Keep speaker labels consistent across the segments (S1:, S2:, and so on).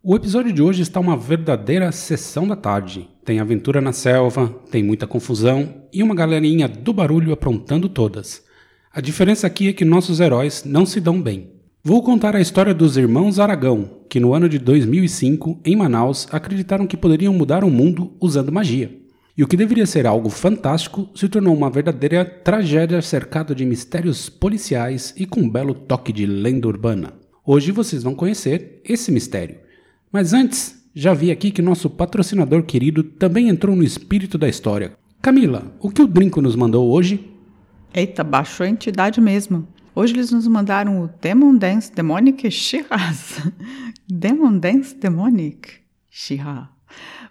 S1: O episódio de hoje está uma verdadeira sessão da tarde. Tem aventura na selva, tem muita confusão e uma galerinha do barulho aprontando todas. A diferença aqui é que nossos heróis não se dão bem. Vou contar a história dos irmãos Aragão, que no ano de 2005, em Manaus, acreditaram que poderiam mudar o mundo usando magia. E o que deveria ser algo fantástico se tornou uma verdadeira tragédia cercada de mistérios policiais e com um belo toque de lenda urbana. Hoje vocês vão conhecer esse mistério. Mas antes, já vi aqui que nosso patrocinador querido também entrou no espírito da história. Camila, o que o Drinco nos mandou hoje?
S2: Eita, baixou a entidade mesmo. Hoje eles nos mandaram o Demon Dance Demonic Shiraz. Demon Dance Demonic Shiraz.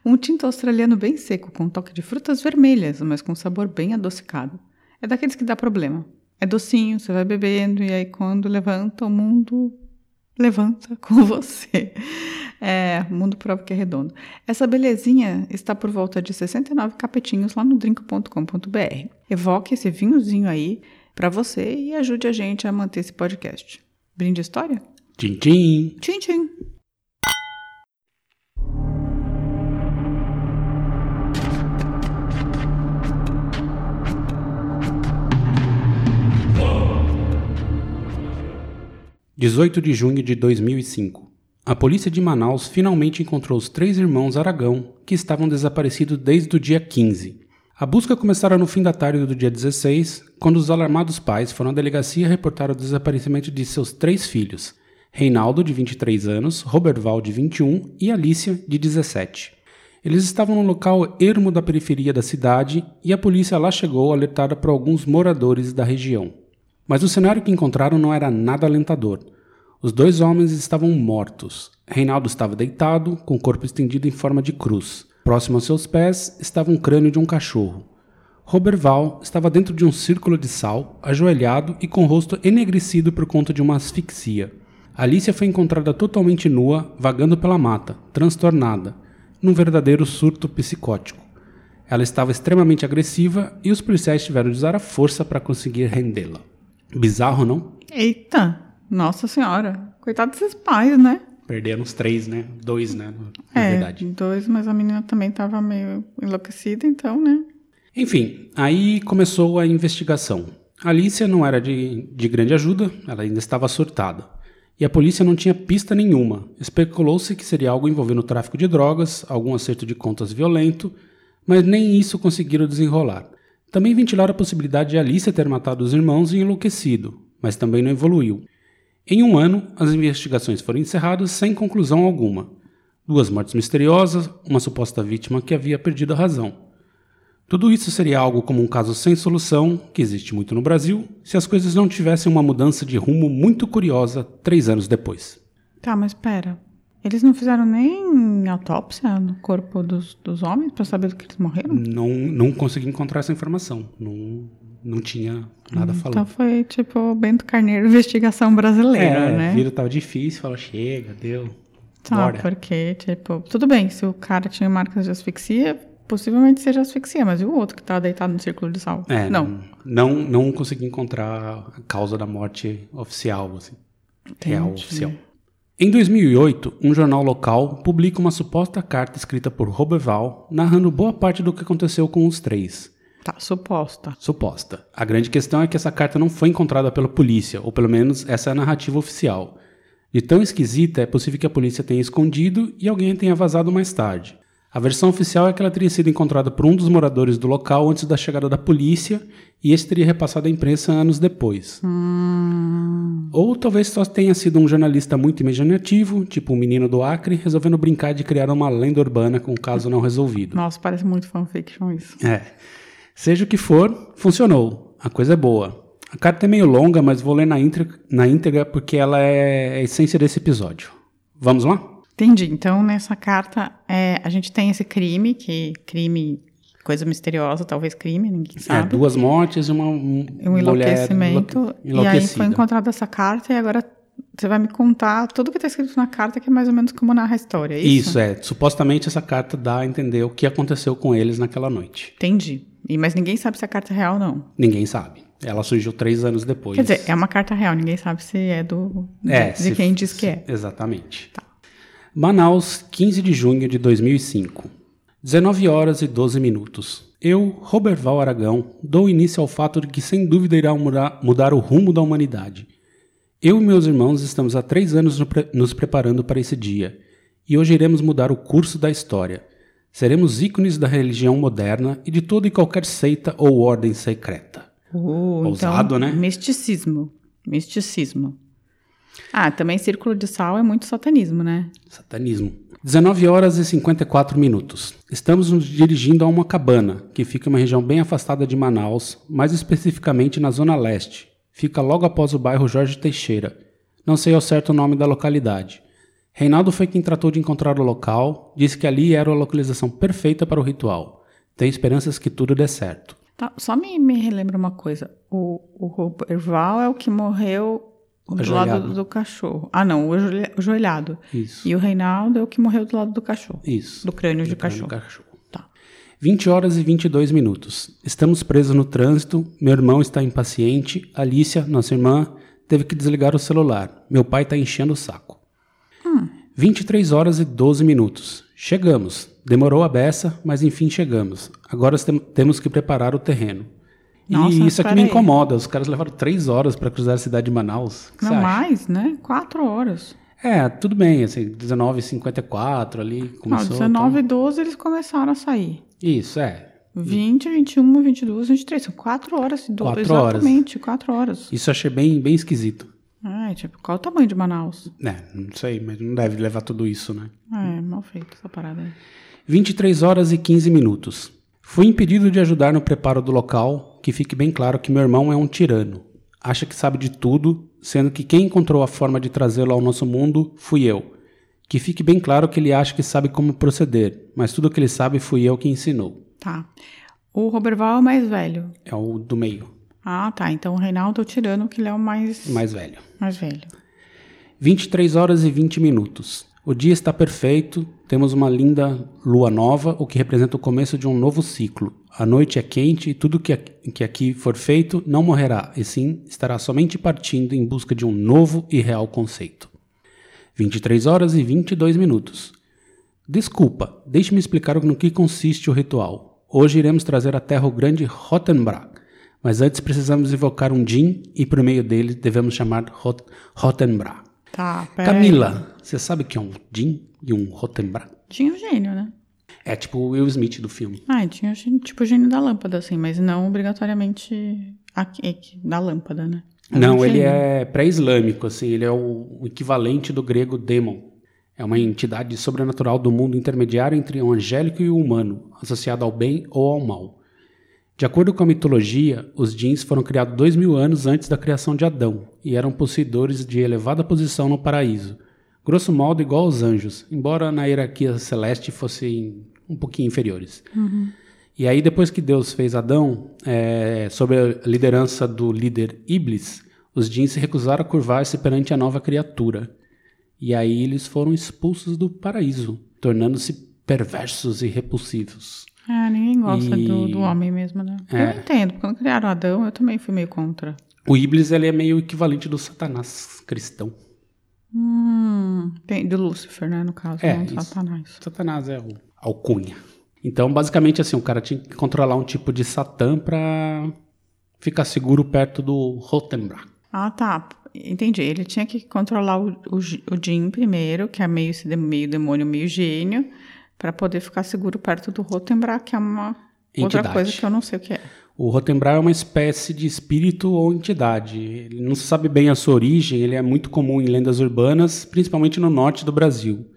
S2: Um tinto australiano bem seco, com um toque de frutas vermelhas, mas com sabor bem adocicado. É daqueles que dá problema. É docinho, você vai bebendo e aí quando levanta o mundo levanta com você. É, mundo prova que é redondo. Essa belezinha está por volta de 69 capetinhos lá no drink.com.br. Evoque esse vinhozinho aí para você e ajude a gente a manter esse podcast. Brinde história?
S1: Tchim, tchim.
S2: Tchim, tchim.
S1: Dezoito de junho de 2005. A polícia de Manaus finalmente encontrou os três irmãos Aragão, que estavam desaparecidos desde o dia 15. A busca começara no fim da tarde do dia 16, quando os alarmados pais foram à delegacia reportar o desaparecimento de seus três filhos, Reinaldo, de 23 anos, Roberval, de 21 e Alicia, de 17. Eles estavam no local ermo da periferia da cidade e a polícia lá chegou alertada por alguns moradores da região. Mas o cenário que encontraram não era nada alentador. Os dois homens estavam mortos. Reinaldo estava deitado, com o corpo estendido em forma de cruz. Próximo aos seus pés estava um crânio de um cachorro. Roberval estava dentro de um círculo de sal, ajoelhado e com o rosto enegrecido por conta de uma asfixia. Alicia foi encontrada totalmente nua, vagando pela mata, transtornada, num verdadeiro surto psicótico. Ela estava extremamente agressiva e os policiais tiveram de usar a força para conseguir rendê-la. Bizarro, não?
S2: Eita! Nossa senhora, coitado desses pais, né?
S1: Perderam os três, né? Dois, né? Na
S2: é,
S1: verdade.
S2: dois, mas a menina também estava meio enlouquecida, então, né?
S1: Enfim, aí começou a investigação. A Alicia não era de, de grande ajuda, ela ainda estava surtada. E a polícia não tinha pista nenhuma. Especulou-se que seria algo envolvendo tráfico de drogas, algum acerto de contas violento, mas nem isso conseguiram desenrolar. Também ventilaram a possibilidade de Alicia ter matado os irmãos e enlouquecido, mas também não evoluiu. Em um ano, as investigações foram encerradas sem conclusão alguma. Duas mortes misteriosas, uma suposta vítima que havia perdido a razão. Tudo isso seria algo como um caso sem solução, que existe muito no Brasil, se as coisas não tivessem uma mudança de rumo muito curiosa três anos depois.
S2: Tá, mas pera. Eles não fizeram nem autópsia no corpo dos, dos homens para saber do que eles morreram?
S1: Não, não consegui encontrar essa informação. Não, não tinha nada falando.
S2: Então foi tipo Bento Carneiro, investigação brasileira,
S1: é,
S2: né?
S1: A vida tava difícil, falou, chega, deu.
S2: Tá,
S1: bora.
S2: porque, tipo, tudo bem, se o cara tinha marcas de asfixia, possivelmente seja asfixia, mas e o outro que tá deitado no círculo de sal?
S1: É,
S2: não.
S1: Não, não consegui encontrar a causa da morte oficial, assim. Real,
S2: Entendi.
S1: oficial. Em 2008, um jornal local publica uma suposta carta escrita por Roberval narrando boa parte do que aconteceu com os três.
S2: Tá, suposta.
S1: Suposta. A grande questão é que essa carta não foi encontrada pela polícia, ou pelo menos essa é a narrativa oficial. De tão esquisita, é possível que a polícia tenha escondido e alguém tenha vazado mais tarde. A versão oficial é que ela teria sido encontrada por um dos moradores do local antes da chegada da polícia e esse teria repassado à imprensa anos depois. Ou talvez só tenha sido um jornalista muito imaginativo, tipo um menino do Acre, resolvendo brincar de criar uma lenda urbana com um caso não resolvido.
S2: Nossa, parece muito fanfiction isso.
S1: É. Seja o que for, funcionou. A coisa é boa. A carta é meio longa, mas vou ler na íntegra, na íntegra porque ela é a essência desse episódio. Vamos lá?
S2: Entendi. Então, nessa carta, é, a gente tem esse crime, que crime, coisa misteriosa, talvez crime, ninguém
S1: É,
S2: sabe.
S1: duas mortes e uma um,
S2: um
S1: mulher
S2: enlouquecimento.
S1: enlouque-
S2: E aí
S1: enlouquecida.
S2: foi encontrada essa carta e agora você vai me contar tudo que está escrito na carta, que é mais ou menos como narra a história. É isso?
S1: Isso, é. Supostamente essa carta dá a entender o que aconteceu com eles naquela noite.
S2: Entendi. E, mas ninguém sabe se a carta é real ou não.
S1: Ninguém sabe. Ela surgiu três anos depois.
S2: Quer dizer, é uma carta real, ninguém sabe se é do de,
S1: É,
S2: de
S1: se-
S2: quem diz que é.
S1: Exatamente. Manaus, 15 de junho de 2005. 19 horas e 12 minutos. Eu, Roberval Aragão, dou início ao fato de que sem dúvida irá mudar, mudar o rumo da humanidade. Eu e meus irmãos estamos há três anos nos preparando para esse dia, e hoje iremos mudar o curso da história. Seremos ícones da religião moderna e de toda e qualquer seita ou ordem secreta.
S2: Uh,
S1: Ousado,
S2: então,
S1: né?
S2: Misticismo. Misticismo. Ah, também círculo de sal é muito satanismo, né?
S1: Satanismo. 19 horas e 54 minutos. Estamos nos dirigindo a uma cabana, que fica em uma região bem afastada de Manaus, mais especificamente na Zona Leste. Fica logo após o bairro Jorge Teixeira. Não sei ao certo o nome da localidade. Reinaldo foi quem tratou de encontrar o local, disse que ali era a localização perfeita para o ritual. Tenho esperanças que tudo dê certo.
S2: Tá, só me, me relembra uma coisa. O, o Roberval é o que morreu do
S1: Ajoelhado.
S2: lado do cachorro. Ah, não, o ajoelha- o ajoelhado.
S1: Isso.
S2: E o Reinaldo é o que morreu do lado do cachorro.
S1: Isso.
S2: Do crânio de
S1: Do crânio
S2: cachorro.
S1: de cachorro.
S2: Tá.
S1: 20 horas e 22 minutos. Estamos presos no trânsito. Meu irmão está impaciente. Alicia, nossa irmã, teve que desligar o celular. Meu pai está enchendo o saco. 23 horas e 12 minutos. Chegamos. Demorou a beça, mas enfim chegamos. Agora tem- temos que preparar o terreno.
S2: Nossa,
S1: e isso aqui me incomoda. Os caras levaram três horas para cruzar a cidade de Manaus. Que
S2: Não mais, né? Quatro horas.
S1: É, tudo bem. Assim, 19h54 ali
S2: Não,
S1: começou.
S2: 19 e 12 eles começaram a sair.
S1: então- Isso, é.
S2: 20, 21, 22, 23. São quatro horas. e do-
S1: Quatro horas.
S2: Exatamente, quatro horas.
S1: Isso achei bem, bem esquisito.
S2: É, tipo, qual o tamanho de Manaus?
S1: É, não sei, mas não deve levar tudo isso, né?
S2: É, mal feito essa parada aí.
S1: 23 horas e 15 minutos. Fui impedido de ajudar no preparo do local, que fique bem claro que meu irmão é um tirano. Acha que sabe de tudo, sendo que quem encontrou a forma de trazê-lo ao nosso mundo fui eu. Que fique bem claro que ele acha que sabe como proceder, mas tudo que ele sabe fui eu que ensinou.
S2: Tá. O Roberval é o mais velho.
S1: É o do meio,
S2: Ah, tá. Então o Reinaldo o tirano, que ele é o mais,
S1: mais velho.
S2: mais velho.
S1: 23 horas e 20 minutos. O dia está perfeito, temos uma linda lua nova, o que representa o começo de um novo ciclo. A noite é quente e tudo que aqui, que aqui for feito não morrerá, e sim estará somente partindo em busca de um novo e real conceito. 23 horas e 22 minutos. Desculpa, deixe-me explicar no que consiste o ritual. Hoje iremos trazer à Terra o grande Rottenbra, mas antes precisamos invocar um Jin e por meio dele devemos chamar Rot Rottenbra.
S2: Tá, pera
S1: Camila, você sabe o que é um Jin e um Rottenbra?
S2: aí. Tinha o gênio, né?
S1: É tipo o Will Smith do filme.
S2: Ah, tinha o gênio- tipo o gênio da lâmpada, assim, mas não obrigatoriamente aqui, aqui, da lâmpada, né? Era
S1: Não,
S2: um
S1: ele é pré-islâmico, assim, ele é o o equivalente do grego demon. É uma entidade sobrenatural do mundo intermediário entre o angélico e o humano, associado ao bem ou ao mal. De acordo com a mitologia, os jeans foram criados dois mil anos antes da criação de Adão e eram possuidores de elevada posição no paraíso. Grosso modo, igual aos anjos, embora na hierarquia celeste fossem um pouquinho inferiores. E aí, depois que Deus fez Adão, é, sob a liderança do líder Iblis, os jeans se recusaram a curvar-se perante a nova criatura. E aí eles foram expulsos do paraíso, tornando-se perversos e repulsivos.
S2: Ah, ninguém gosta
S1: E-
S2: do, do homem mesmo, né?
S1: É.
S2: Eu entendo, porque quando criaram Adão, eu também fui meio contra.
S1: O Iblis ele é meio equivalente do Satanás cristão.
S2: Hum, tem, do Lúcifer, né, no caso,
S1: É,
S2: não
S1: isso.
S2: Satanás.
S1: Satanás é o alcunha. Então, basicamente, assim, o cara tinha que controlar um tipo de Satã pra ficar seguro perto do Rottenbra.
S2: Ah, tá. Entendi. Ele tinha que controlar o, o, o Jin primeiro, que é meio, meio demônio, meio gênio, pra poder ficar seguro perto do Rottenbra, que é uma outra
S1: Entidade.
S2: coisa que eu não sei o que é.
S1: O Rottenbra é uma espécie de espírito ou entidade. Ele não se sabe bem a sua origem, ele é muito comum em lendas urbanas, principalmente no norte do Brasil.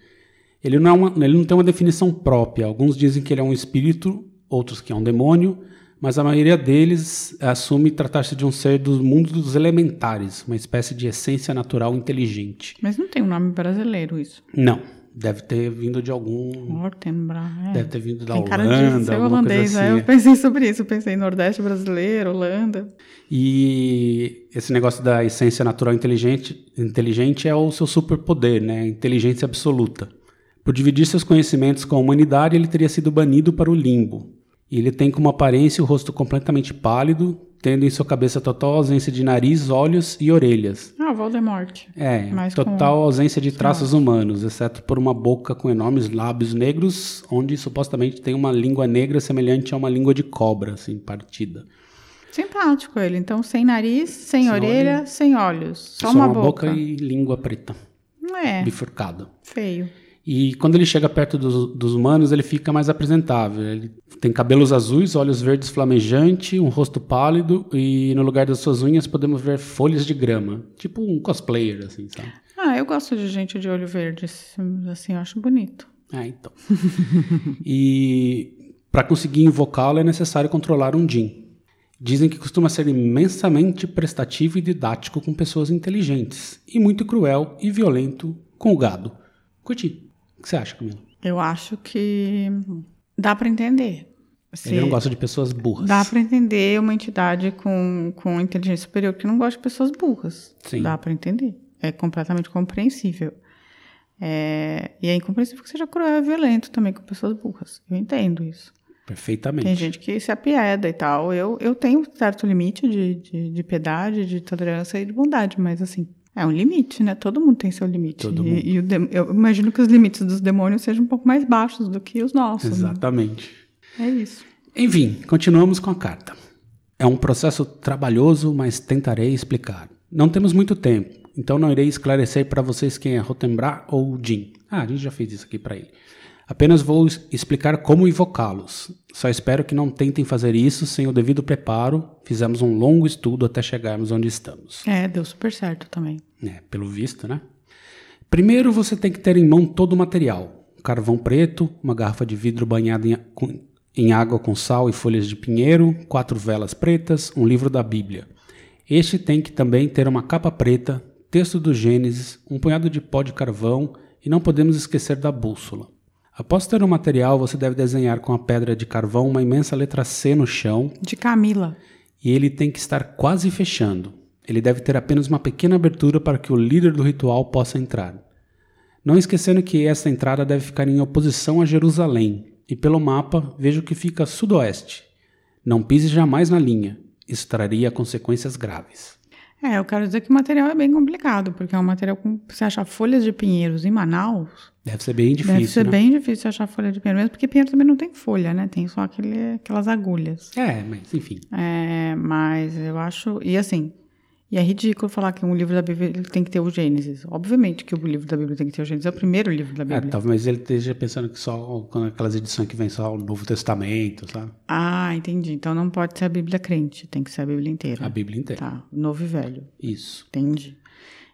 S1: Ele não, é uma- ele não tem uma definição própria. Alguns dizem que ele é um espírito, outros que é um demônio, mas a maioria deles assume tratar-se de um ser do mundo dos elementares, uma espécie de essência natural inteligente.
S2: Mas não tem um nome brasileiro isso.
S1: Não, Deve ter vindo de algum.
S2: Ortenbra, é.
S1: Deve ter vindo da
S2: Tem cara
S1: Holanda,
S2: de ser holandês, né?
S1: assim.
S2: Eu pensei sobre isso, eu pensei Nordeste brasileiro, Holanda.
S1: E esse negócio da essência natural inteligente, inteligente é o seu superpoder, né? Inteligência absoluta. Por dividir seus conhecimentos com a humanidade, ele teria sido banido para o limbo. E ele tem como aparência o rosto completamente pálido, tendo em sua cabeça total ausência de nariz, olhos e orelhas.
S2: Ah, Voldemort.
S1: É,
S2: Mas
S1: total
S2: com-
S1: ausência de traços humanos, exceto por uma boca com enormes lábios negros, onde supostamente tem uma língua negra semelhante a uma língua de cobra, assim, partida.
S2: Simpático ele. Então, sem nariz, sem,
S1: Sem
S2: orelha,
S1: olho.
S2: sem olhos. Só, uma, boca.
S1: e língua preta,
S2: É,
S1: bifurcada.
S2: feio.
S1: E quando ele chega perto dos, dos humanos, ele fica mais apresentável. Ele tem cabelos azuis, olhos verdes flamejantes, um rosto pálido e no lugar das suas unhas podemos ver folhas de grama. Tipo um cosplayer, assim, sabe?
S2: Ah, eu gosto de gente de olho verde, assim, eu acho bonito.
S1: Ah, então. e para conseguir invocá-lo é necessário controlar um Jin. Dizem que costuma ser imensamente prestativo e didático com pessoas inteligentes, e muito cruel e violento com o gado. Curti. O que você acha, Camila?
S2: Eu acho que dá pra entender. Se-
S1: Ele não gosta de pessoas burras.
S2: Dá pra entender uma entidade com, com inteligência superior que não gosta de pessoas burras.
S1: Sim.
S2: Dá pra entender. É completamente compreensível. É, e é incompreensível que seja cruel e violento também com pessoas burras. Eu entendo isso.
S1: Perfeitamente.
S2: Tem gente que se apieda e tal. Eu, eu tenho um certo limite de, de, de piedade, de tolerância e de bondade, mas assim, é um limite, né? Todo mundo tem seu limite.
S1: Todo
S2: e
S1: mundo.
S2: e dem- eu imagino que os limites dos demônios sejam um pouco mais baixos do que os nossos. né?
S1: Exatamente.
S2: É isso.
S1: Enfim, continuamos com a carta. É um processo trabalhoso, mas tentarei explicar. Não temos muito tempo, então não irei esclarecer para vocês quem é Rotembra ou Jin. Ah, a gente já fez isso aqui para ele. Apenas vou explicar como invocá-los. Só espero que não tentem fazer isso sem o devido preparo. Fizemos um longo estudo até chegarmos onde estamos.
S2: É, deu super certo também.
S1: É, pelo visto, né? Primeiro você tem que ter em mão todo o material: carvão preto, uma garrafa de vidro banhada em, em água com sal e folhas de pinheiro, quatro velas pretas, um livro da Bíblia. Este tem que também ter uma capa preta, texto do Gênesis, um punhado de pó de carvão e não podemos esquecer da bússola. Após ter o material, você deve desenhar com a pedra de carvão uma imensa letra C no chão
S2: De Camila.
S1: e ele tem que estar quase fechando. Ele deve ter apenas uma pequena abertura para que o líder do ritual possa entrar. Não esquecendo que essa entrada deve ficar em oposição a Jerusalém, e pelo mapa vejo que fica a sudoeste. Não pise jamais na linha, isso traria consequências graves.
S2: É, eu quero dizer que o material é bem complicado, porque é um material com. Você achar folhas de pinheiros em Manaus,
S1: Deve ser bem difícil,
S2: deve ser
S1: né?
S2: bem difícil achar folha de pinheiro, mesmo porque pinheiro também não tem folha, né? Tem só aquele, aquelas agulhas.
S1: É, mas enfim.
S2: É, mas eu acho. E assim. E é ridículo falar que um livro da Bíblia tem que ter o Gênesis. Obviamente que o livro da Bíblia tem que ter o Gênesis. É o primeiro livro da
S1: É,
S2: Bíblia.
S1: talvez ele esteja pensando que só com aquelas edições que vem só o Novo Testamento, sabe?
S2: Ah, entendi. Então não pode ser a Bíblia crente, tem que ser a Bíblia inteira.
S1: A Bíblia inteira.
S2: Tá, novo e velho.
S1: Isso,
S2: Entendi.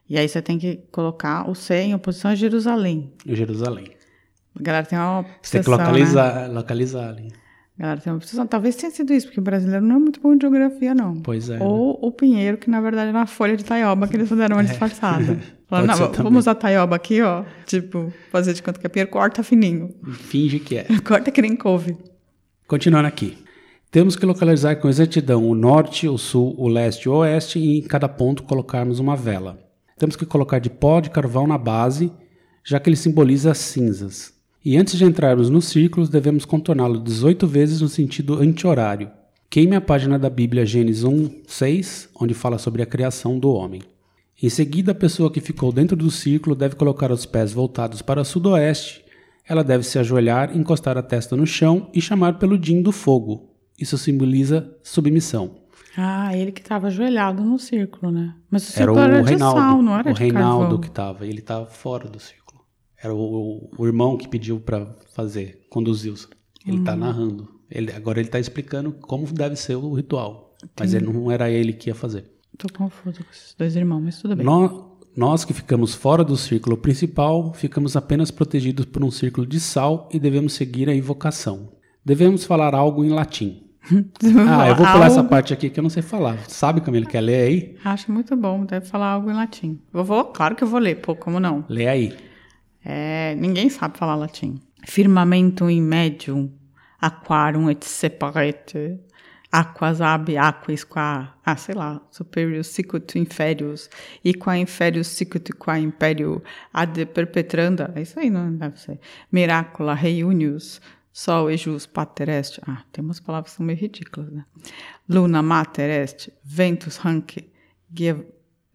S2: E aí você tem que colocar o C em oposição a Jerusalém.
S1: Jerusalém.
S2: A galera tem uma
S1: Você tem que
S2: obsessão, né?
S1: localizar ali.
S2: Galera tem uma obsessão. Talvez tenha sido isso, porque o brasileiro não é muito bom de geografia, não.
S1: Pois é.
S2: Ou o pinheiro, que na verdade era uma folha de taioba que eles fizeram uma disfarçada. Falaram,
S1: É. Pode ser
S2: não,
S1: também.
S2: vamos usar taioba aqui, ó. Tipo, fazer de conta que é pinheiro, corta fininho.
S1: Finge que é.
S2: Corta que nem couve.
S1: Continuando aqui. Temos que localizar com exatidão o norte, o sul, o leste e o oeste e em cada ponto colocarmos uma vela. Temos que colocar de pó de carvão na base, já que ele simboliza as cinzas. E antes de entrarmos nos círculos, devemos contorná-lo 18 vezes no sentido anti-horário. Queime a página da Bíblia Gênesis 1, 6, onde fala sobre a criação do homem. Em seguida, a pessoa que ficou dentro do círculo deve colocar os pés voltados para o sudoeste. Ela deve se ajoelhar, encostar a testa no chão e chamar pelo Din do fogo. Isso simboliza submissão.
S2: Ah, ele que tava ajoelhado no círculo, né? Mas o
S1: Era
S2: círculo
S1: o
S2: era de
S1: Reinaldo.
S2: sal, não era
S1: o Reinaldo
S2: carvão.
S1: que estava. Ele estava fora do círculo. Era o, o irmão que pediu para fazer, conduziu. Ele está narrando. Ele, agora ele está explicando como deve ser o ritual. Mas ele não era ele que ia fazer.
S2: Tô confuso com esses dois irmãos, mas tudo bem.
S1: Nó- Nós que ficamos fora do círculo principal, ficamos apenas protegidos por um círculo de sal e devemos seguir a invocação. Devemos falar algo em latim. Ah, eu vou pular essa
S2: Algo-
S1: parte aqui que eu não sei falar. Sabe, Camila, quer ler aí?
S2: Acho muito bom, deve falar algo em latim. Eu vou, claro que eu vou ler, pô, como não?
S1: Lê aí.
S2: É, ninguém sabe falar latim. Firmamento in medium, aquarum et separate, aquas ab aquis qua, ah, sei lá, superius sicut inferius, e qua inferius sicut qua imperio ad perpetranda, é isso aí, não deve ser. Miracula reunius, sol e jus pater est, ah, tem umas palavras que são meio ridículas, né? Luna mater est, ventus hanc ge-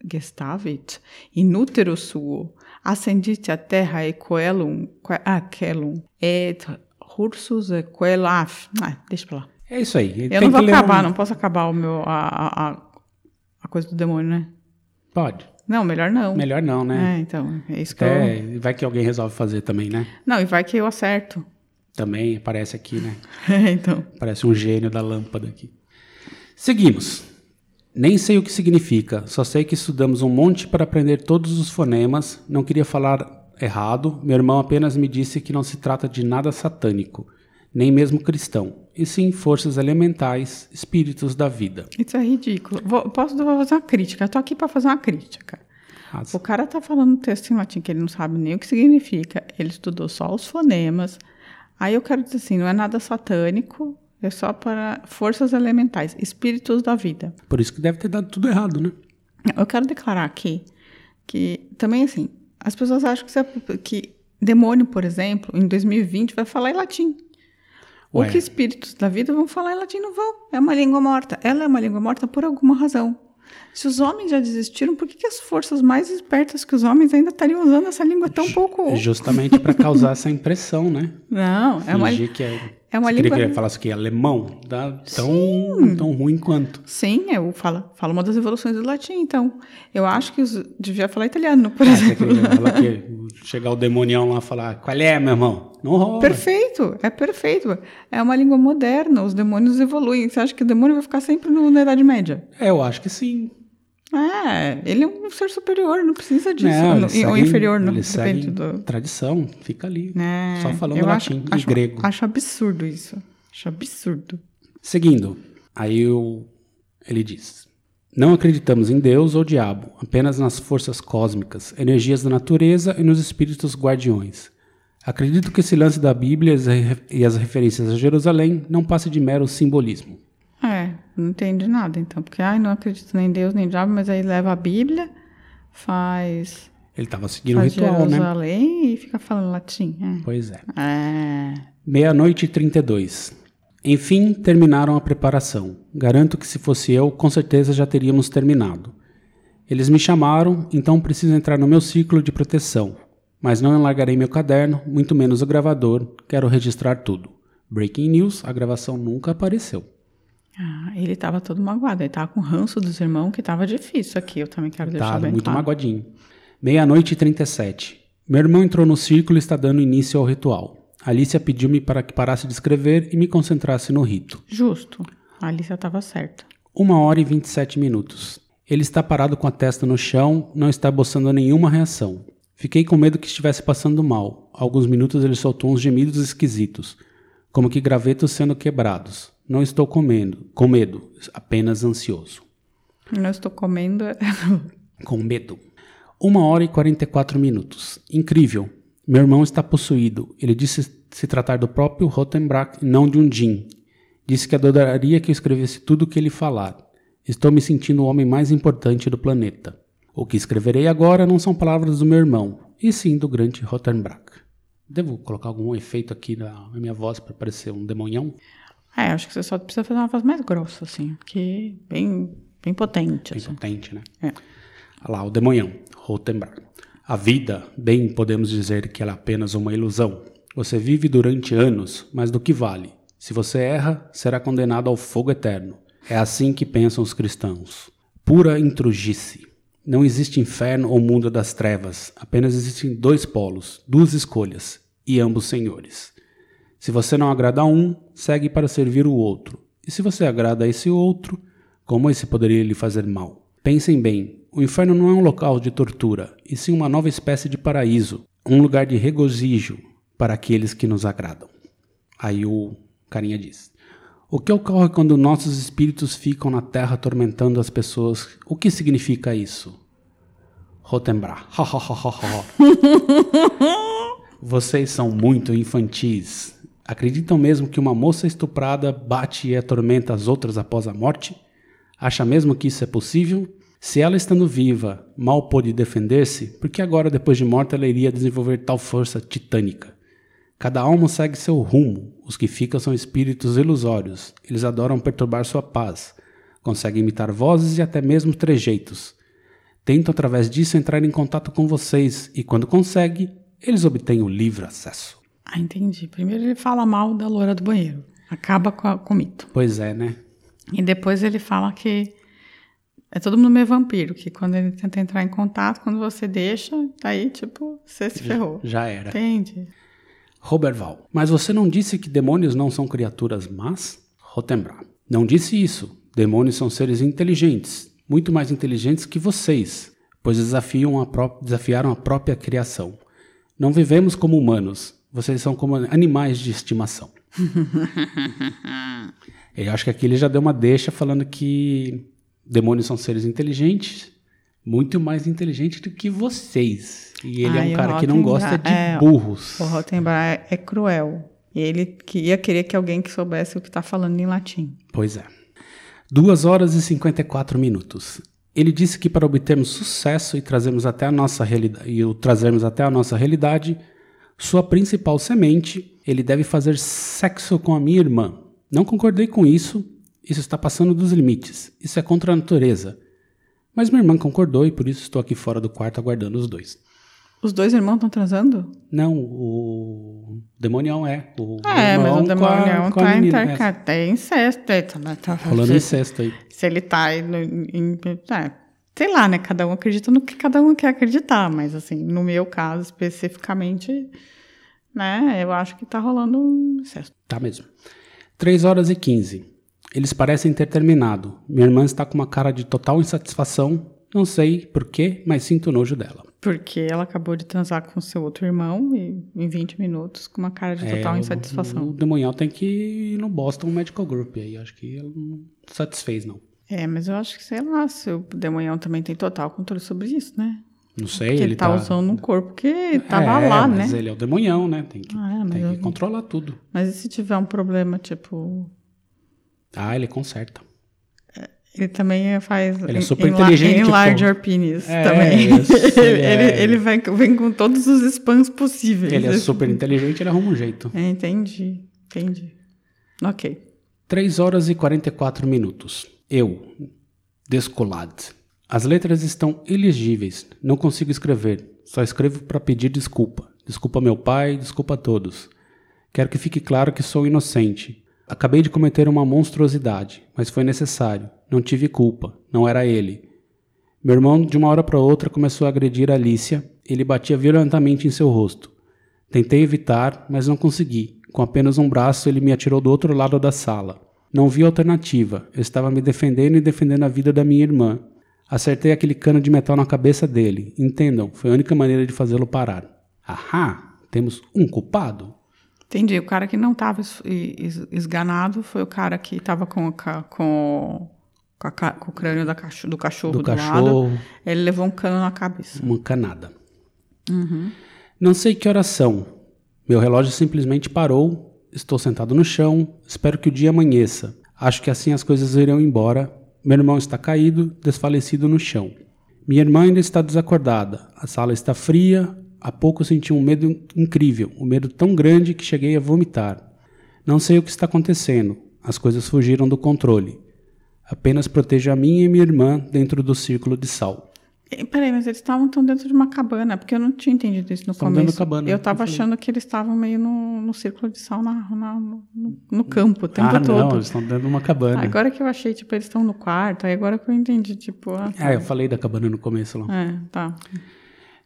S2: gestavit, in útero suo, ascendite a terra e coelum, ah, quelum, et ursus e coelaf, ah, deixa pra lá.
S1: É isso aí.
S2: Eu não vou acabar, não posso acabar o meu, a, a, a- coisa do demônio, né?
S1: Pode.
S2: Não, melhor não.
S1: Melhor não, né?
S2: É, então, é isso que eu...
S1: É, vai que alguém resolve fazer também, né?
S2: Não, e vai que eu acerto.
S1: Também aparece aqui, né?
S2: É, então.
S1: Parece um gênio da lâmpada aqui. Seguimos. Nem sei o que significa, só sei que estudamos um monte para aprender todos os fonemas. Não queria falar errado. Meu irmão apenas me disse que não se trata de nada satânico, nem mesmo cristão, e sim forças elementais, espíritos da vida.
S2: Isso é ridículo. Vou, posso vou fazer uma crítica? Tô aqui para fazer uma crítica.
S1: As-
S2: O cara tá falando um texto em latim que ele não sabe nem o que significa. Ele estudou só os fonemas. Aí eu quero dizer assim, não é nada satânico, é só para forças elementais, espíritos da vida.
S1: Por isso que deve ter dado tudo errado, né?
S2: Eu quero declarar aqui que também assim, as pessoas acham que, você- que demônio, por exemplo, em 2020 vai falar em latim. Ou
S1: Ué.
S2: que espíritos da vida vão falar em latim não vão. É uma língua morta. Ela é uma língua morta por alguma razão. Se os homens já desistiram, por que, que as forças mais espertas que os homens ainda estariam usando essa língua tão pouco?
S1: É justamente para causar essa impressão, né?
S2: Não, é uma,
S1: que é.
S2: é uma
S1: Você queria
S2: língua-
S1: que falasse que é alemão? Dá tão, tão ruim quanto.
S2: Sim, eu falo, falo uma das evoluções do latim, então. Eu acho que os, devia falar italiano, por
S1: Ah, você
S2: exemplo.
S1: falar que chegar o demonião lá e falar, qual é, meu irmão? Não rola.
S2: Perfeito, é perfeito. É uma língua moderna, os demônios evoluem. Você acha que o demônio vai ficar sempre no- na Idade Média?
S1: É, eu acho que sim.
S2: É, ele é um ser superior, não precisa disso.
S1: Não,
S2: ou inferior, não depende do.
S1: tradição, fica ali.
S2: É,
S1: Só falando
S2: eu
S1: latim
S2: acho,
S1: e grego.
S2: Acho absurdo isso. Acho absurdo.
S1: Seguindo, aí o- ele diz: Não acreditamos em Deus ou diabo, apenas nas forças cósmicas, energias da natureza e nos espíritos guardiões. Acredito que esse lance da Bíblia e e as referências a Jerusalém não passe de mero simbolismo.
S2: Não entende nada, então. Porque, ai, não acredito nem em Deus nem em diabo, mas aí leva a Bíblia, faz,
S1: Ele estava seguindo o ritual, né?
S2: Jerusalém e fica falando latim.
S1: Pois é.
S2: É. é.
S1: Meia-noite e 32. Enfim, terminaram a preparação. Garanto que se fosse eu, com certeza já teríamos terminado. Eles me chamaram, então preciso entrar no meu ciclo de proteção. Mas não largarei meu caderno, muito menos o gravador. Quero registrar tudo. Breaking news: a gravação nunca apareceu.
S2: Ah, ele tava todo magoado. Ele tava com ranço dos irmãos, que tava difícil aqui. Eu também quero deixar
S1: Tá
S2: bem
S1: muito
S2: claro.
S1: magoadinho. Meia-noite e 37. Meu irmão entrou no círculo e está dando início ao ritual. Alicia pediu-me para que parasse de escrever e me concentrasse no rito.
S2: Justo. A Alicia tava certa.
S1: Uma hora e 27 minutos. Ele está parado com a testa no chão, não está esboçando nenhuma reação. Fiquei com medo que estivesse passando mal. Alguns minutos ele soltou uns gemidos esquisitos, como que gravetos sendo quebrados. Não estou comendo, com medo, apenas ansioso.
S2: Eu estou comendo.
S1: Com medo. Uma hora e 44 minutos. Incrível. Meu irmão está possuído. Ele disse se tratar do próprio Rottenbach e não de um Jin. Disse que adoraria que eu escrevesse tudo o que ele falar. Estou me sentindo o homem mais importante do planeta. O que escreverei agora não são palavras do meu irmão, e sim do grande Rottenbach. Devo colocar algum efeito aqui na minha voz para parecer um demonhão?
S2: é, acho que você só precisa fazer uma voz mais grossa, assim. Que bem, bem potente.
S1: Bem
S2: Assim.
S1: potente, né?
S2: É.
S1: Olha lá, o demonhão, Rottenbach. A vida, bem podemos dizer que ela é apenas uma ilusão. Você vive durante anos, mas do que vale? Se você erra, será condenado ao fogo eterno. É assim que pensam os cristãos. Pura intrugice. Não existe inferno ou mundo das trevas, apenas existem dois polos, duas escolhas, e ambos senhores. Se você não agrada a um, segue para servir o outro. E se você agrada a esse outro, como esse poderia lhe fazer mal? Pensem bem, o inferno não é um local de tortura, e sim uma nova espécie de paraíso, um lugar de regozijo para aqueles que nos agradam. Aí o carinha diz: O que ocorre quando nossos espíritos ficam na terra atormentando as pessoas? O que significa isso? Rotembra. Vocês são muito infantis. Acreditam mesmo que uma moça estuprada bate e atormenta as outras após a morte? Acha mesmo que isso é possível? Se ela estando viva mal pôde defender-se, por que agora, depois de morta, ela iria desenvolver tal força titânica? Cada alma segue seu rumo. Os que ficam são espíritos ilusórios. Eles adoram perturbar sua paz. Conseguem imitar vozes e até mesmo trejeitos. Tentam através disso entrar em contato com vocês e quando consegue, eles obtêm o livre acesso.
S2: Ah, entendi. Primeiro ele fala mal da loura do banheiro. Acaba com, a, com o mito.
S1: Pois é, né?
S2: E depois ele fala que é todo mundo meio vampiro, que quando ele tenta entrar em contato, quando você deixa, aí, tipo, você se ferrou.
S1: Já era.
S2: Entende?
S1: Roberval. Mas você não disse que demônios não são criaturas más? Rotembra. Não disse isso. Demônios são seres inteligentes, muito mais inteligentes que vocês, pois desafiam a desafiaram a própria criação. Não vivemos como humanos, vocês são como animais de estimação. Eu acho que aqui ele já deu uma deixa falando que demônios são seres inteligentes, muito mais inteligentes do que vocês. E ele é um cara que não gosta de
S2: é,
S1: burros.
S2: O Rottenbra é, cruel. E ele que- ia querer que alguém que soubesse o que está falando em latim.
S1: Pois é. 2 horas e 54 minutos. Ele disse que para obtermos sucesso e trazermos até a nossa realidade, e o trazermos até a nossa realidade, sua principal semente, ele deve fazer sexo com a minha irmã. Não concordei com isso. Isso está passando dos limites. Isso é contra a natureza. Mas minha irmã concordou e por isso estou aqui fora do quarto aguardando os dois.
S2: Os dois irmãos estão transando?
S1: Não, o demonião é. O
S2: É, mas o demônio
S1: com a
S2: tá
S1: menina, é.
S2: Tem incesto. aí, tá- tá-
S1: Rolando incesto aí.
S2: Se ele tá no, em, é, sei lá, né? Cada um acredita no que cada um quer acreditar, mas assim, no meu caso especificamente, né? Eu acho que tá rolando um incesto.
S1: Tá mesmo. 3 horas e 15. Eles parecem ter terminado. Minha irmã está com uma cara de total insatisfação. Não sei porquê, mas sinto nojo dela.
S2: Porque ela acabou de transar com seu outro irmão e, em 20 minutos com uma cara de total
S1: É, o-
S2: insatisfação.
S1: O demonial tem que ir no Boston Medical Group aí. Acho que ele não satisfez, não.
S2: É, mas eu acho que, sei lá, se o demonhão também tem total controle sobre isso, né?
S1: Não sei,
S2: Porque
S1: ele,
S2: ele tá, usando um corpo que tava
S1: É,
S2: lá,
S1: mas
S2: né?
S1: ele é o demonião, né? Tem que,
S2: Ah, é, mas
S1: tem que
S2: eu-
S1: controlar tudo.
S2: Mas e se tiver um problema, tipo.
S1: Ah, ele conserta.
S2: Ele também faz.
S1: Ele é
S2: em-
S1: super
S2: enla-
S1: inteligente,
S2: Enlarger penis
S1: É,
S2: também.
S1: isso,
S2: ele
S1: é.
S2: ele vem, vem com todos os spams possíveis.
S1: Ele é super inteligente, ele arruma um jeito.
S2: É, entendi, entendi. Ok.
S1: 3 horas e 44 minutos. Eu, descolado. As letras estão ilegíveis, não consigo escrever. Só escrevo para pedir desculpa. Desculpa meu pai, desculpa a todos. Quero que fique claro que sou inocente. Acabei de cometer uma monstruosidade, mas foi necessário. Não tive culpa, não era ele. Meu irmão, de uma hora para outra, começou a agredir a Alicia. Ele batia violentamente em seu rosto. Tentei evitar, mas não consegui. Com apenas um braço, ele me atirou do outro lado da sala. Não vi alternativa. Eu estava me defendendo e defendendo a vida da minha irmã. Acertei aquele cano de metal na cabeça dele. Entendam, foi a única maneira de fazê-lo parar. Ahá, temos um culpado?
S2: Entendi. O cara que não tava es- es- esganado foi o cara que tava com, com, com, o crânio da do cachorro
S1: Do
S2: do, lado.
S1: cachorro,
S2: Ele levou um cano na cabeça.
S1: uma canada. Não sei que horas são. Meu relógio simplesmente parou. Estou sentado no chão. Espero que o dia amanheça. Acho que assim as coisas irão embora. Meu irmão está caído, desfalecido no chão. Minha irmã ainda está desacordada. A sala está fria. Há pouco senti um medo incrível, um medo tão grande que cheguei a vomitar. Não sei o que está acontecendo. As coisas fugiram do controle. Apenas protejo a minha e minha irmã dentro do círculo de sal.
S2: Peraí, mas eles estavam tão dentro de uma cabana, porque eu não tinha entendido isso no
S1: Estavam dentro
S2: começo.
S1: da cabana,
S2: eu
S1: eu
S2: tava
S1: falei.
S2: achando que eles estavam meio no, no círculo de sal na, na- no, no campo o tempo
S1: ah,
S2: todo.
S1: não, eles estão dentro de uma cabana.
S2: Agora que eu achei, tipo, eles estão no quarto, aí agora que eu entendi, tipo... Ah, tá.
S1: Ah, eu falei da cabana no começo lá.
S2: É, tá.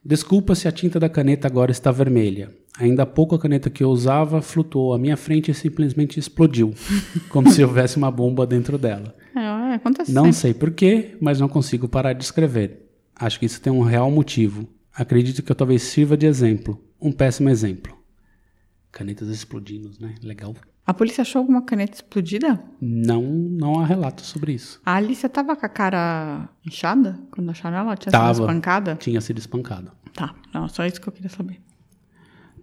S1: Desculpa se a tinta da caneta agora está vermelha. Ainda há pouco a caneta que eu usava flutuou à minha frente e simplesmente explodiu, como se houvesse uma bomba dentro dela.
S2: É, é acontece
S1: Não sei porquê, mas não consigo parar de escrever. Acho que isso tem um real motivo. Acredito que eu talvez sirva de exemplo. Um péssimo exemplo. Canetas explodindo, né? Legal.
S2: A polícia achou alguma caneta explodida?
S1: Não, não há relatos sobre isso.
S2: A Alicia tava com a cara inchada quando acharam ela? Tinha
S1: Tava.
S2: sido espancada?
S1: Tinha sido espancado.
S2: Tá, não, só isso que eu queria saber.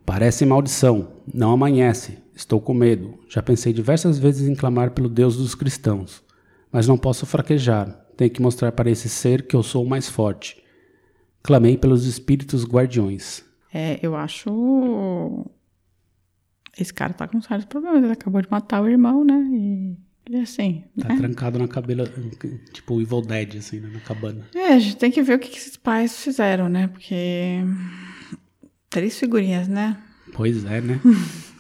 S1: Parece maldição, não amanhece. Estou com medo. Já pensei diversas vezes em clamar pelo Deus dos cristãos, mas não posso fraquejar. Tenho que mostrar para esse ser que eu sou o mais forte. Clamei pelos espíritos guardiões.
S2: É, eu acho. Esse cara tá com sérios problemas. Ele acabou de matar o irmão, né? E, e assim.
S1: Tá
S2: né?
S1: trancado na cabela, tipo Evil Dead, assim, né, na cabana.
S2: É, a gente tem que ver o que, que esses pais fizeram, né? Porque. Três figurinhas, né?
S1: Pois é, né?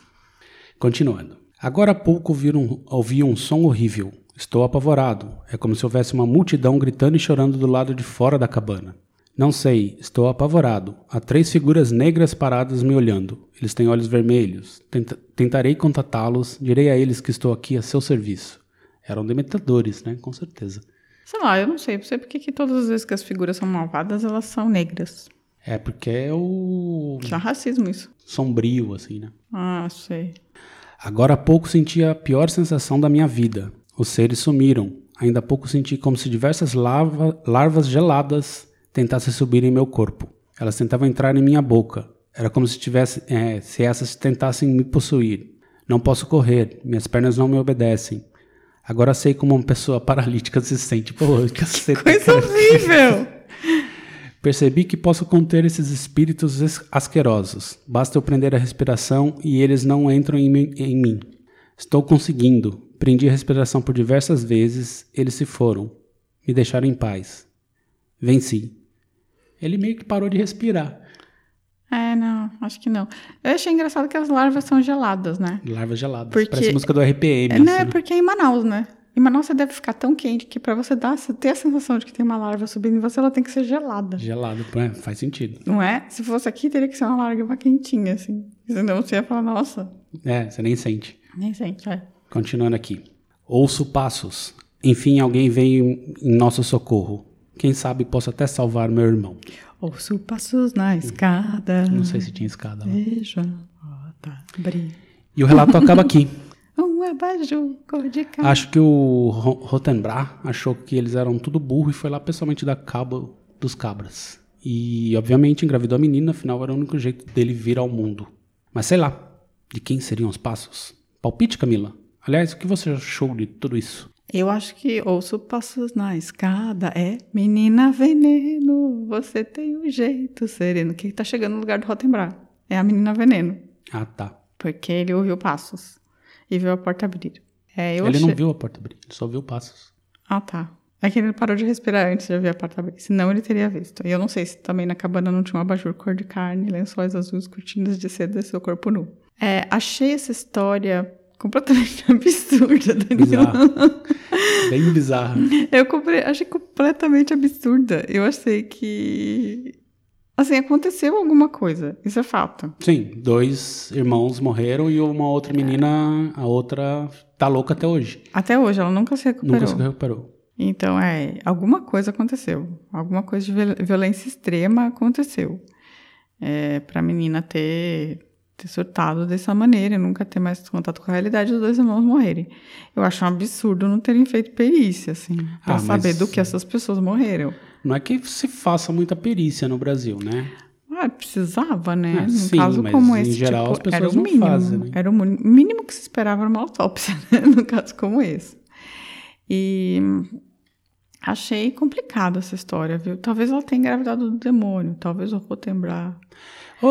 S1: Continuando. Agora há pouco ouvi um, ouvi um som horrível. Estou apavorado. É como se houvesse uma multidão gritando e chorando do lado de fora da cabana. Não sei, estou apavorado. Há três figuras negras paradas me olhando. Eles têm olhos vermelhos. Tenta tentarei contatá-los. Direi a eles que estou aqui a seu serviço. Eram dementadores, né? Com certeza.
S2: Sei lá, eu não sei. Não sei porque que todas as vezes que as figuras são malvadas, elas são negras.
S1: É porque é o
S2: Que é racismo isso.
S1: sombrio, assim, né?
S2: Ah, sei.
S1: Agora há pouco senti a pior sensação da minha vida. Os seres sumiram. Ainda há pouco senti como se diversas larvas geladas tentassem subir em meu corpo. Elas tentavam entrar em minha boca. Era como se, tivesse, é, se essas tentassem me possuir. Não posso correr. Minhas pernas não me obedecem. Agora sei como uma pessoa paralítica se sente. Pô, caceta,
S2: Coisa horrível!
S1: Percebi que posso conter esses espíritos es- asquerosos. Basta eu prender a respiração e eles não entram em mim. em mim. Estou conseguindo. Prendi a respiração por diversas vezes. Eles se foram. Me deixaram em paz. Venci. Ele meio que parou de respirar.
S2: É, não, acho que não. Eu achei engraçado que as larvas são geladas, né?
S1: Larvas geladas.
S2: Porque-
S1: Parece música do RPM.
S2: É,
S1: assim,
S2: não, é
S1: né?
S2: porque é em Manaus, né? Em Manaus você deve ficar tão quente que pra você dar, ter a sensação de que tem uma larva subindo em você, ela tem que ser gelada.
S1: Gelado. É, faz sentido.
S2: Não é? Se fosse aqui, teria que ser uma larva quentinha, assim. Senão você ia falar, nossa,
S1: É, você nem sente.
S2: nem sente, é.
S1: Continuando aqui. Ouço passos. Enfim, alguém veio em nosso socorro. Quem sabe posso até salvar meu irmão.
S2: Ouço passos na escada.
S1: Não sei se tinha escada lá.
S2: Vejo a porta abrir.
S1: E o relato acaba aqui.
S2: Um abajur cor de carne.
S1: Acho que o Ro- Rotenbra achou que eles eram tudo burro e foi lá pessoalmente dar cabo dos cabras. E, obviamente, engravidou a menina, afinal era o único jeito dele vir ao mundo. Mas sei lá, de quem seriam os passos? Palpite, Camila? Aliás, o que você achou de tudo isso?
S2: Eu acho que ouço passos na escada. É menina veneno, você tem um jeito sereno. Que tá chegando no lugar do Rotenbra. É a menina veneno.
S1: Ah, tá.
S2: Porque ele ouviu passos e viu a porta abrir. É, eu
S1: ele
S2: achei...
S1: não viu a porta abrir, ele só viu passos.
S2: Ah, tá. É que ele parou de respirar antes de ver a porta abrir. Senão ele teria visto. E eu não sei se também na cabana não tinha um abajur cor de carne, lençóis azuis, cortinas de seda e seu corpo nu. É, achei essa história completamente absurda, Danilo.
S1: Bizarro. Bem bizarro.
S2: Eu comprei, achei completamente absurda. Eu achei que. Assim, aconteceu alguma coisa. Isso é fato.
S1: Sim, dois irmãos morreram e uma outra menina, a outra tá louca até hoje.
S2: Até hoje, ela nunca se recuperou.
S1: Nunca se recuperou.
S2: Então, é, alguma coisa aconteceu. Alguma coisa de viol- violência extrema aconteceu. É, pra menina ter, ter surtado dessa maneira e nunca ter mais contato com a realidade dos dois irmãos morrerem. Eu acho um absurdo não terem feito perícia, assim, pra
S1: Ah,
S2: saber do que essas pessoas morreram.
S1: Não é que se faça muita perícia no Brasil, né?
S2: Ah, precisava, né?
S1: Ah,
S2: Num
S1: sim,
S2: caso como
S1: em
S2: esse,
S1: geral
S2: tipo,
S1: as pessoas
S2: era o
S1: não
S2: mínimo.
S1: fazem, né?
S2: Era o mínimo que se esperava era uma autópsia, né? No caso como esse. E achei complicado essa história, viu? Talvez ela tenha engravidado do demônio, talvez o Rotembrar.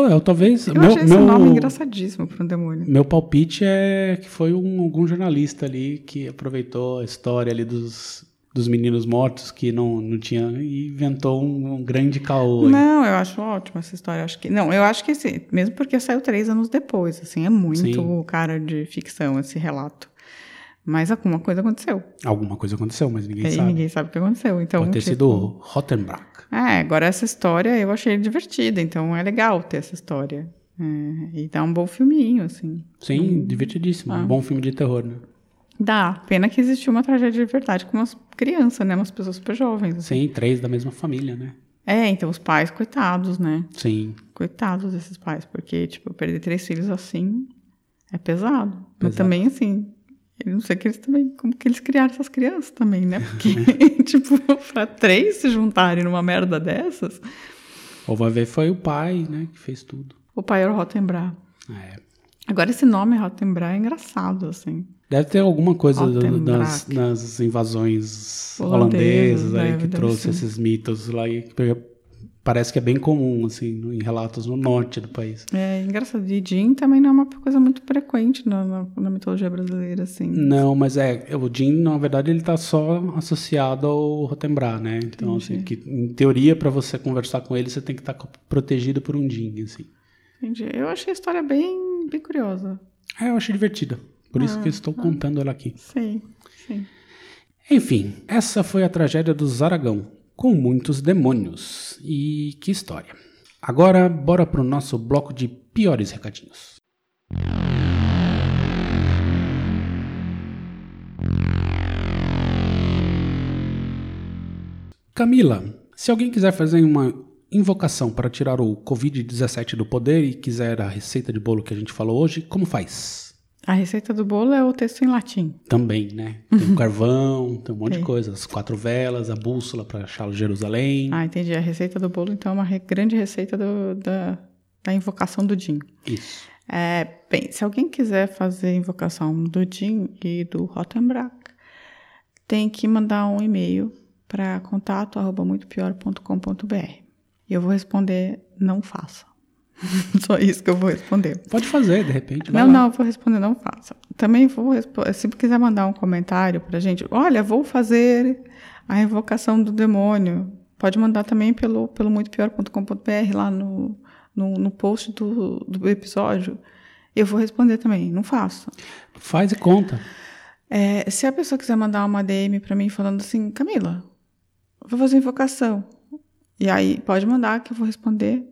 S1: Eu talvez.
S2: Eu
S1: meu,
S2: achei esse
S1: meu,
S2: nome engraçadíssimo para um demônio.
S1: meu palpite é que foi um, algum jornalista ali que aproveitou a história ali dos, dos meninos mortos que não, não tinha e inventou um, um grande caô.
S2: Não, eu acho ótima essa história. Acho que não, eu acho que assim, mesmo porque saiu três anos depois, assim, é muito
S1: Sim.
S2: cara de ficção esse relato. Mas alguma coisa aconteceu.
S1: Alguma coisa aconteceu, mas ninguém
S2: E
S1: sabe.
S2: ninguém sabe o que aconteceu. Então,
S1: Pode ter
S2: tipo,
S1: sido Rottenbach.
S2: É, agora essa história eu achei divertida, então é legal ter essa história. É, e dá um bom filminho, assim.
S1: Sim, divertidíssimo.
S2: Ah.
S1: Um bom filme de terror, né?
S2: Dá. Pena que existiu uma tragédia de verdade com umas crianças, né? Umas pessoas super jovens. assim.
S1: Sim, três da mesma família, né?
S2: É, então os pais, coitados, né?
S1: Sim.
S2: Coitados desses pais, porque, tipo, perder três filhos assim é pesado. Mas
S1: Pesado.
S2: também, assim, eu não sei que eles também, como que eles criaram essas crianças também, né? Porque, tipo, pra três se juntarem numa merda dessas.
S1: Ou vai ver foi o pai, né, que fez tudo.
S2: O pai era o Rottenbra.
S1: É.
S2: Agora esse nome Rottenbra é engraçado, assim.
S1: Deve ter alguma coisa do- das, das invasões
S2: Holandesas,
S1: holandesas aí
S2: deve-
S1: que trouxe
S2: ser.
S1: esses mitos lá e parece que é bem comum, assim, em relatos no norte do país.
S2: É engraçado. E Jin também não é uma coisa muito frequente na, na, na mitologia brasileira, assim.
S1: Não, mas é, o Jin, na verdade, ele tá só associado ao Rotembra, né? Então, assim,
S2: Entendi.
S1: que, em teoria, para você conversar com ele, você tem que estar protegido por um Jin, assim.
S2: Entendi. Eu achei a história bem, bem curiosa.
S1: É, eu achei divertida. Por isso que
S2: Ah,
S1: estou contando ela aqui.
S2: Sim, sim.
S1: Enfim, essa foi a tragédia dos Aragão, com muitos demônios. E que história. Agora, bora pro nosso bloco de piores recadinhos. Camila, se alguém quiser fazer uma invocação para tirar o Covid-17 do poder e quiser a receita de bolo que a gente falou hoje, como faz?
S2: A receita do bolo é o texto em latim.
S1: Também, né? Tem o carvão, tem um monte de
S2: Tem.
S1: coisa. As quatro velas, a bússola para achar Jerusalém.
S2: Ah, entendi. A receita do bolo, então, é uma re- grande receita do- da, da invocação do Jin.
S1: Isso.
S2: É, bem, se alguém quiser fazer a invocação do Jin e do Rottenbrak, tem que mandar um e-mail para contato@muitopior.com.br. E eu vou responder, não faça. Só isso que eu vou responder.
S1: Pode fazer, de repente.
S2: Não,
S1: lá.
S2: não, eu vou responder, não faça. Também vou responder, se quiser mandar um comentário pra gente, olha, vou fazer a invocação do demônio. Pode mandar também pelo, pelo muitopior.com.br lá no, no, no post do, do episódio. Eu vou responder também, não faça.
S1: Faz e conta.
S2: É, se a pessoa quiser mandar uma DM pra mim falando assim, Camila, vou fazer invocação. E aí pode mandar que eu vou responder.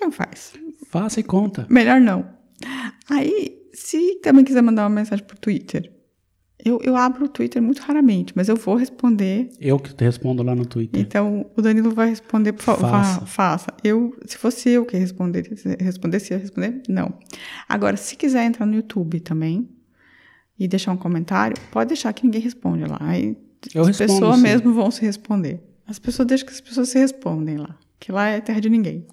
S2: Não faz.
S1: Faça e conta.
S2: Melhor não. Aí, se também quiser mandar uma mensagem por Twitter, eu, eu abro o Twitter muito raramente, mas eu vou responder.
S1: Eu que te respondo lá no Twitter.
S2: Então, o Danilo vai responder, por favor.
S1: Faça.
S2: faça. Eu, se fosse eu que responder, respondesse, eu ia responder, não. Agora, se quiser entrar no YouTube também e deixar um comentário, pode deixar que ninguém responde lá. Aí
S1: Eu
S2: as
S1: respondo,
S2: pessoas
S1: sim.
S2: mesmo vão se responder. As pessoas deixam que as pessoas se respondem lá. Que lá é terra de ninguém.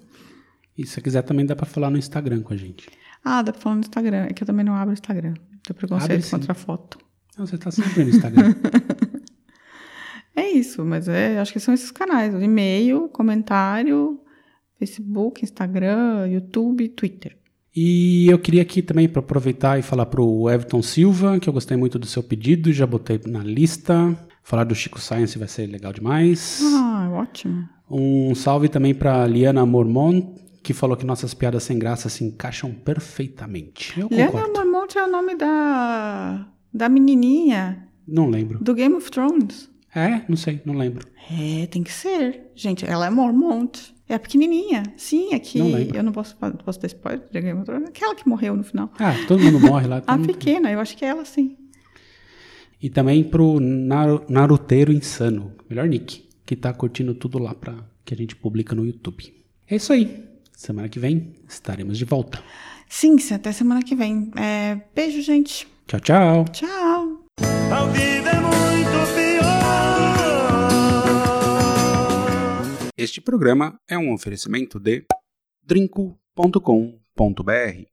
S1: E se você quiser também dá pra falar no Instagram com a gente.
S2: Ah, dá pra falar no Instagram. É que eu também não abro o Instagram.
S1: Abre
S2: preconceito contra a foto.
S1: Não, você tá sempre no Instagram.
S2: É isso, mas é, acho que são esses canais: o e-mail, comentário, Facebook, Instagram, YouTube, Twitter.
S1: e eu queria aqui também para aproveitar e falar pro Everton Silva, que eu gostei muito do seu pedido, já botei na lista. Falar do Chico Science vai ser legal demais.
S2: Ah, ótimo.
S1: Um salve também para Liana Mormon, que falou que nossas piadas sem graça se encaixam perfeitamente. Eu concordo.
S2: Mormont é o nome da, da menininha
S1: Não lembro.
S2: do Game of Thrones.
S1: É? Não sei, não lembro.
S2: É, tem que ser. Gente, ela é Mormont. É a pequenininha. Sim, é que
S1: Não lembro.
S2: eu não posso, posso dar spoiler de Game of Thrones. Aquela que morreu no final.
S1: Ah, todo mundo morre lá.
S2: A pequena, eu acho que é ela sim.
S1: E também pro Naru- Naruteiro Insano, melhor nick, que tá curtindo tudo lá pra, que a gente publica no YouTube. É isso aí. Semana que vem estaremos de volta.
S2: Sim, até semana que vem. É, beijo, gente.
S1: Tchau, tchau.
S2: Tchau.
S3: A vida é muito pior.
S1: Este programa é um oferecimento de drinco.com.br